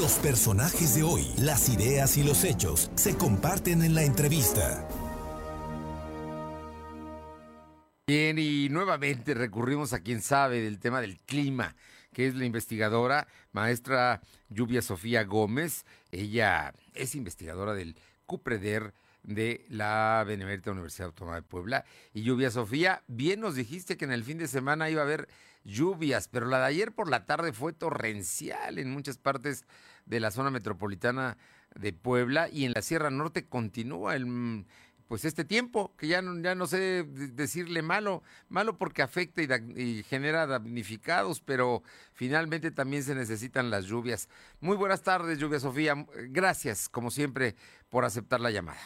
Los personajes de hoy, las ideas y los hechos se comparten en la entrevista. Bien, y nuevamente recurrimos a quien sabe del tema del clima, que es la investigadora maestra Lluvia Sofía Gómez. Ella es investigadora del CUPREDER de la Benemérita Universidad Autónoma de Puebla. Y Lluvia Sofía, bien nos dijiste que en el fin de semana iba a haber lluvias, pero la de ayer por la tarde fue torrencial en muchas partes de la zona metropolitana de Puebla y en la Sierra Norte continúa el pues este tiempo que ya no, ya no sé decirle malo, malo porque afecta y, y, genera damnificados, pero finalmente también se necesitan las lluvias. Muy buenas tardes, Lluvia Sofía. Gracias, como siempre, por aceptar la llamada.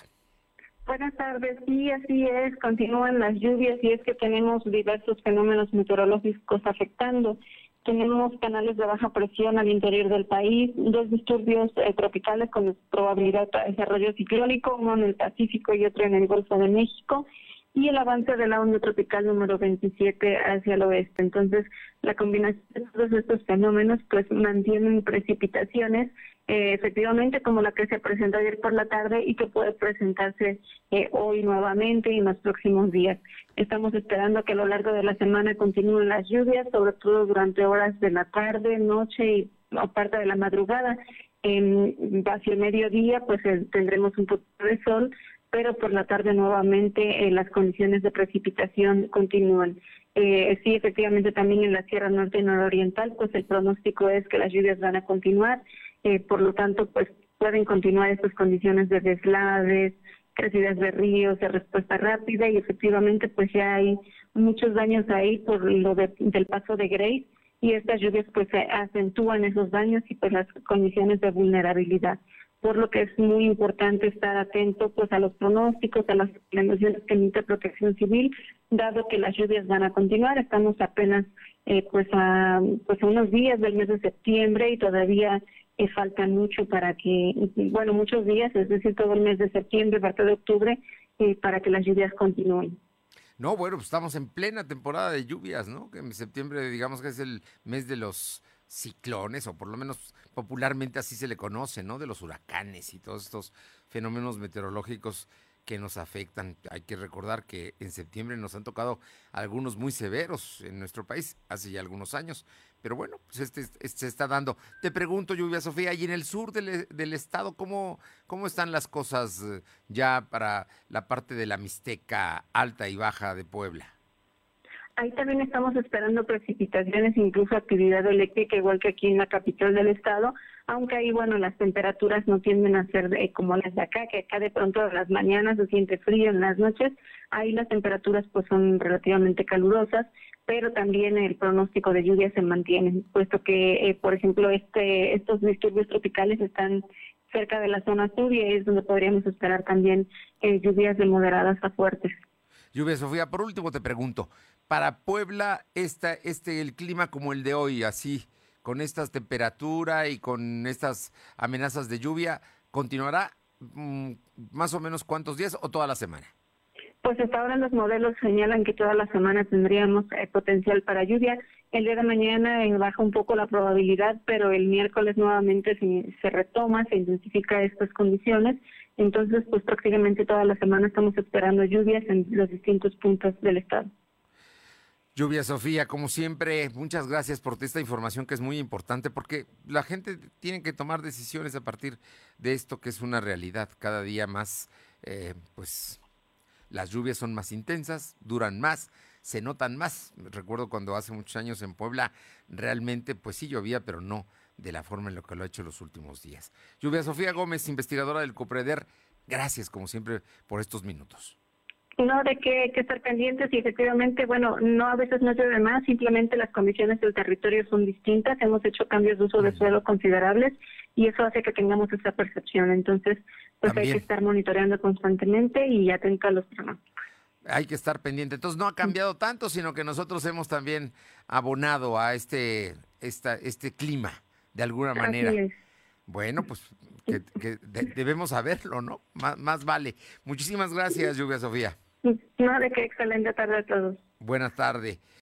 Buenas tardes, sí, así es, continúan las lluvias y es que tenemos diversos fenómenos meteorológicos afectando. Tenemos canales de baja presión al interior del país, dos disturbios eh, tropicales con probabilidad de desarrollo ciclónico, uno en el Pacífico y otro en el Golfo de México, y el avance de la onda tropical número 27 hacia el oeste. Entonces, la combinación de todos estos fenómenos pues mantienen precipitaciones eh, efectivamente como la que se presentó ayer por la tarde y que puede presentarse eh, hoy nuevamente y en los próximos días. Estamos esperando que a lo largo de la semana continúen las lluvias, sobre todo durante horas de la tarde, noche y parte de la madrugada. En hacia mediodía pues eh, tendremos un poco de sol, pero por la tarde nuevamente las condiciones de precipitación continúan. Eh, sí, efectivamente, también en la Sierra Norte y Nororiental, pues el pronóstico es que las lluvias van a continuar eh, por lo tanto, pues pueden continuar estas condiciones de deslaves, crecidas de ríos, de respuesta rápida y efectivamente pues ya hay muchos daños ahí por lo del paso de Grace y estas lluvias pues acentúan esos daños y pues las condiciones de vulnerabilidad por lo que es muy importante estar atento pues a los pronósticos, a las recomendaciones que emite Protección Civil, dado que las lluvias van a continuar. Estamos apenas eh, pues a pues a unos días del mes de septiembre y todavía eh, faltan mucho para que, bueno, muchos días, es decir, todo el mes de septiembre, parte de octubre, eh, para que las lluvias continúen. No, bueno, pues estamos en plena temporada de lluvias, ¿no? Que en septiembre, digamos que es el mes de los ciclones, o por lo menos popularmente así se le conoce, ¿no? De los huracanes y todos estos fenómenos meteorológicos que nos afectan. Hay que recordar que en septiembre nos han tocado algunos muy severos en nuestro país, hace ya algunos años, pero bueno, pues este, este, se está dando. Te pregunto, Lluvia Sofía, y en el sur del, del, estado, ¿cómo, ¿cómo están las cosas eh, ya para la parte de la Mixteca alta y baja de Puebla? Ahí también estamos esperando precipitaciones, incluso actividad eléctrica, igual que aquí en la capital del estado, aunque ahí, bueno, las temperaturas no tienden a ser como las de acá, que acá de pronto a las mañanas se siente frío, en las noches, ahí las temperaturas pues son relativamente calurosas, pero también el pronóstico de lluvia se mantiene, puesto que, eh, por ejemplo, este estos disturbios tropicales están cerca de la zona sur y es donde podríamos esperar también eh, lluvias de moderadas a fuertes. Lluvia, Sofía, por último te pregunto, para Puebla, esta, este, el clima como el de hoy, así, con estas temperaturas y con estas amenazas de lluvia, ¿continuará mm, más o menos cuántos días o toda la semana? Pues hasta ahora los modelos señalan que toda la semana tendríamos eh, potencial para lluvia. El día de mañana baja un poco la probabilidad, pero el miércoles nuevamente se, se retoma, se intensifica estas condiciones. Entonces, pues prácticamente toda la semana estamos esperando lluvias en los distintos puntos del estado. Lluvia Sofía, como siempre, muchas gracias por esta información que es muy importante porque la gente tiene que tomar decisiones a partir de esto que es una realidad cada día más, eh, pues las lluvias son más intensas, duran más, se notan más. Recuerdo cuando hace muchos años en Puebla realmente pues sí llovía, pero no de la forma en la que lo ha hecho los últimos días. Lluvia Sofía Gómez, investigadora del COPREDER, gracias como siempre por estos minutos. No, de que, que estar pendientes y efectivamente, bueno, no a veces no llueve más, simplemente las condiciones del territorio son distintas, hemos hecho cambios de uso de suelo considerables y eso hace que tengamos esa percepción. Entonces, pues hay que estar monitoreando constantemente y atento a los pronósticos. Hay que estar pendiente. Entonces no ha cambiado tanto, sino que nosotros hemos también abonado a este, esta, este clima, de alguna manera. Bueno, pues que, debemos saberlo, ¿no? Más, más vale. Muchísimas gracias, Lluvia Sofía. No, de qué excelente tarde a todos. Buenas tardes.